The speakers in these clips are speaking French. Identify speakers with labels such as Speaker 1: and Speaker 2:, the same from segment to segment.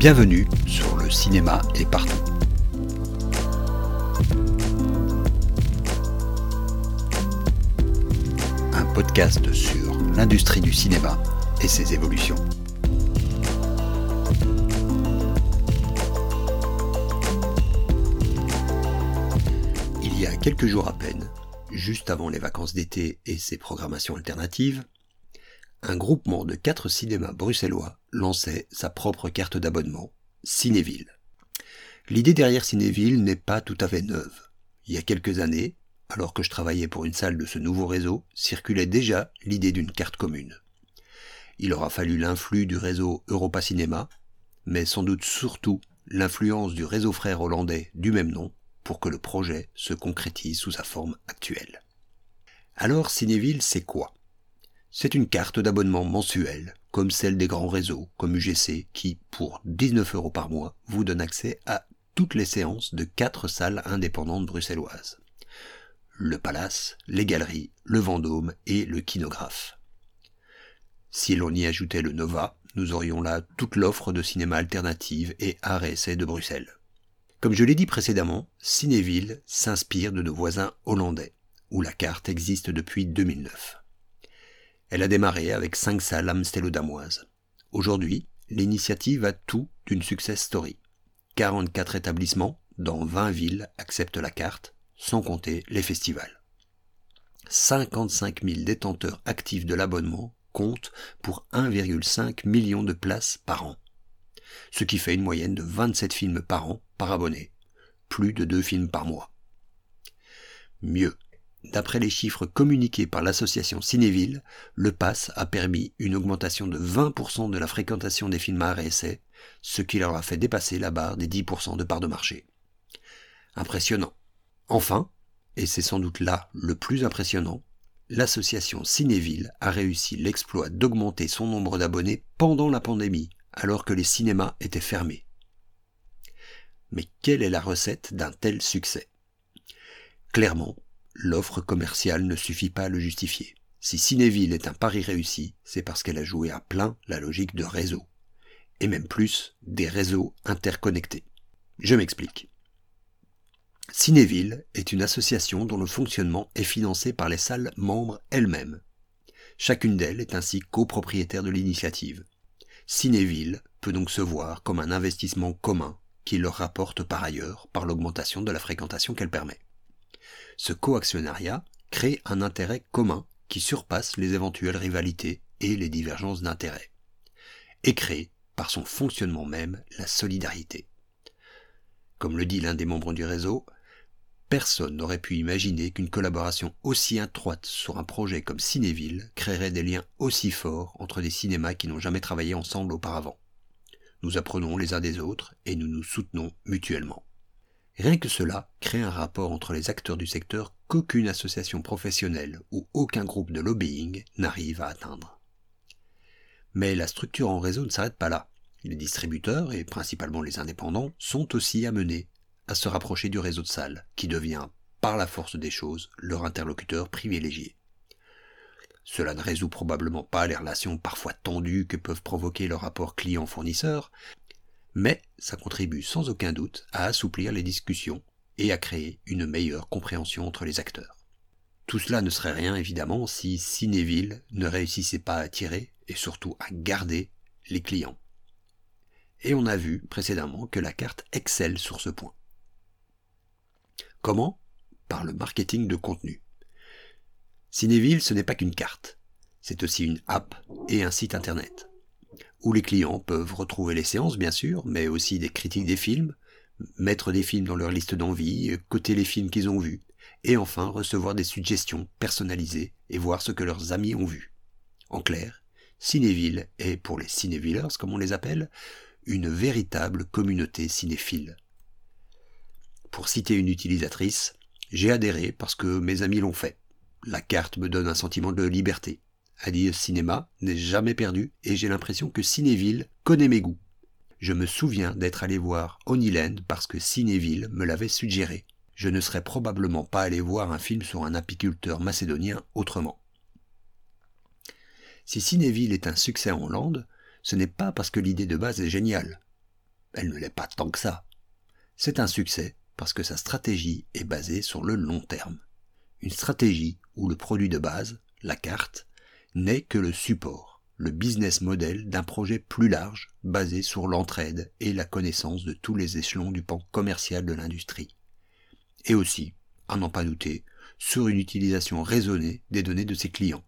Speaker 1: Bienvenue sur le cinéma est partout. Un podcast sur l'industrie du cinéma et ses évolutions. Il y a quelques jours à peine, juste avant les vacances d'été et ses programmations alternatives, un groupement de quatre cinémas bruxellois lançait sa propre carte d'abonnement, Cinéville. L'idée derrière Cinéville n'est pas tout à fait neuve. Il y a quelques années, alors que je travaillais pour une salle de ce nouveau réseau, circulait déjà l'idée d'une carte commune. Il aura fallu l'influx du réseau Europa Cinéma, mais sans doute surtout l'influence du réseau frère hollandais du même nom pour que le projet se concrétise sous sa forme actuelle. Alors Cinéville, c'est quoi? C'est une carte d'abonnement mensuelle, comme celle des grands réseaux, comme UGC, qui, pour 19 euros par mois, vous donne accès à toutes les séances de quatre salles indépendantes bruxelloises. Le Palace, les Galeries, le Vendôme et le Kinographe. Si l'on y ajoutait le Nova, nous aurions là toute l'offre de cinéma alternative et art essai de Bruxelles. Comme je l'ai dit précédemment, Cinéville s'inspire de nos voisins hollandais, où la carte existe depuis 2009. Elle a démarré avec cinq salles amstelodamoises. Aujourd'hui, l'initiative a tout d'une success story. 44 établissements dans 20 villes acceptent la carte, sans compter les festivals. 55 000 détenteurs actifs de l'abonnement comptent pour 1,5 million de places par an, ce qui fait une moyenne de 27 films par an par abonné, plus de 2 films par mois. Mieux, D'après les chiffres communiqués par l'association Cinéville, le pass a permis une augmentation de 20% de la fréquentation des films à ce qui leur a fait dépasser la barre des 10% de part de marché. Impressionnant. Enfin, et c'est sans doute là le plus impressionnant, l'association Cinéville a réussi l'exploit d'augmenter son nombre d'abonnés pendant la pandémie, alors que les cinémas étaient fermés. Mais quelle est la recette d'un tel succès? Clairement, l'offre commerciale ne suffit pas à le justifier. Si Cinéville est un pari réussi, c'est parce qu'elle a joué à plein la logique de réseau. Et même plus, des réseaux interconnectés. Je m'explique. Cinéville est une association dont le fonctionnement est financé par les salles membres elles-mêmes. Chacune d'elles est ainsi copropriétaire de l'initiative. Cinéville peut donc se voir comme un investissement commun qui leur rapporte par ailleurs par l'augmentation de la fréquentation qu'elle permet. Ce coactionnariat crée un intérêt commun qui surpasse les éventuelles rivalités et les divergences d'intérêts, et crée, par son fonctionnement même, la solidarité. Comme le dit l'un des membres du réseau, personne n'aurait pu imaginer qu'une collaboration aussi étroite sur un projet comme Cinéville créerait des liens aussi forts entre des cinémas qui n'ont jamais travaillé ensemble auparavant. Nous apprenons les uns des autres et nous nous soutenons mutuellement. Rien que cela crée un rapport entre les acteurs du secteur qu'aucune association professionnelle ou aucun groupe de lobbying n'arrive à atteindre. Mais la structure en réseau ne s'arrête pas là. Les distributeurs, et principalement les indépendants, sont aussi amenés à se rapprocher du réseau de salles, qui devient, par la force des choses, leur interlocuteur privilégié. Cela ne résout probablement pas les relations parfois tendues que peuvent provoquer le rapport client-fournisseur, mais ça contribue sans aucun doute à assouplir les discussions et à créer une meilleure compréhension entre les acteurs. Tout cela ne serait rien évidemment si Cinéville ne réussissait pas à attirer et surtout à garder les clients. Et on a vu précédemment que la carte excelle sur ce point. Comment? Par le marketing de contenu. Cinéville, ce n'est pas qu'une carte, c'est aussi une app et un site internet où les clients peuvent retrouver les séances, bien sûr, mais aussi des critiques des films, mettre des films dans leur liste d'envie, coter les films qu'ils ont vus, et enfin recevoir des suggestions personnalisées et voir ce que leurs amis ont vu. En clair, Cinéville est, pour les cinévillers, comme on les appelle, une véritable communauté cinéphile. Pour citer une utilisatrice, j'ai adhéré parce que mes amis l'ont fait. La carte me donne un sentiment de liberté dire cinéma n'est jamais perdu et j'ai l'impression que Cinéville connaît mes goûts. Je me souviens d'être allé voir Honeyland parce que Cinéville me l'avait suggéré. Je ne serais probablement pas allé voir un film sur un apiculteur macédonien autrement. Si Cinéville est un succès en Hollande, ce n'est pas parce que l'idée de base est géniale. elle ne l'est pas tant que ça. C'est un succès parce que sa stratégie est basée sur le long terme. Une stratégie où le produit de base, la carte, n'est que le support, le business model d'un projet plus large basé sur l'entraide et la connaissance de tous les échelons du pan commercial de l'industrie. Et aussi, à n'en pas douter, sur une utilisation raisonnée des données de ses clients.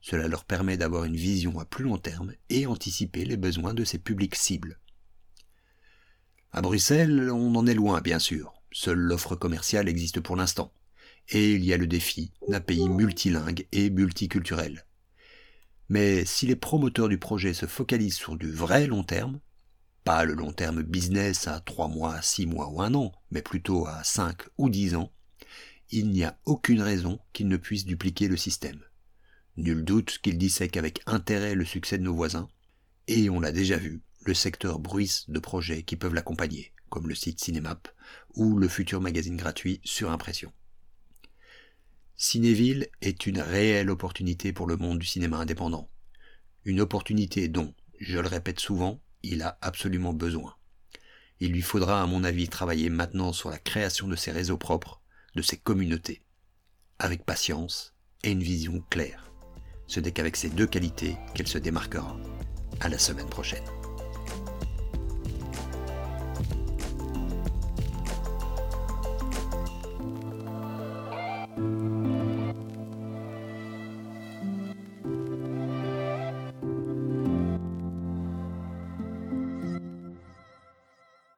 Speaker 1: Cela leur permet d'avoir une vision à plus long terme et anticiper les besoins de ses publics cibles. À Bruxelles, on en est loin, bien sûr. Seule l'offre commerciale existe pour l'instant. Et il y a le défi d'un pays multilingue et multiculturel. Mais si les promoteurs du projet se focalisent sur du vrai long terme, pas le long terme business à 3 mois, 6 mois ou un an, mais plutôt à 5 ou 10 ans, il n'y a aucune raison qu'ils ne puissent dupliquer le système. Nul doute qu'ils dissèquent avec intérêt le succès de nos voisins, et on l'a déjà vu, le secteur bruisse de projets qui peuvent l'accompagner, comme le site Cinemap ou le futur magazine gratuit sur impression. Cinéville est une réelle opportunité pour le monde du cinéma indépendant. Une opportunité dont, je le répète souvent, il a absolument besoin. Il lui faudra, à mon avis, travailler maintenant sur la création de ses réseaux propres, de ses communautés, avec patience et une vision claire. Ce n'est qu'avec ces deux qualités qu'elle se démarquera. À la semaine prochaine.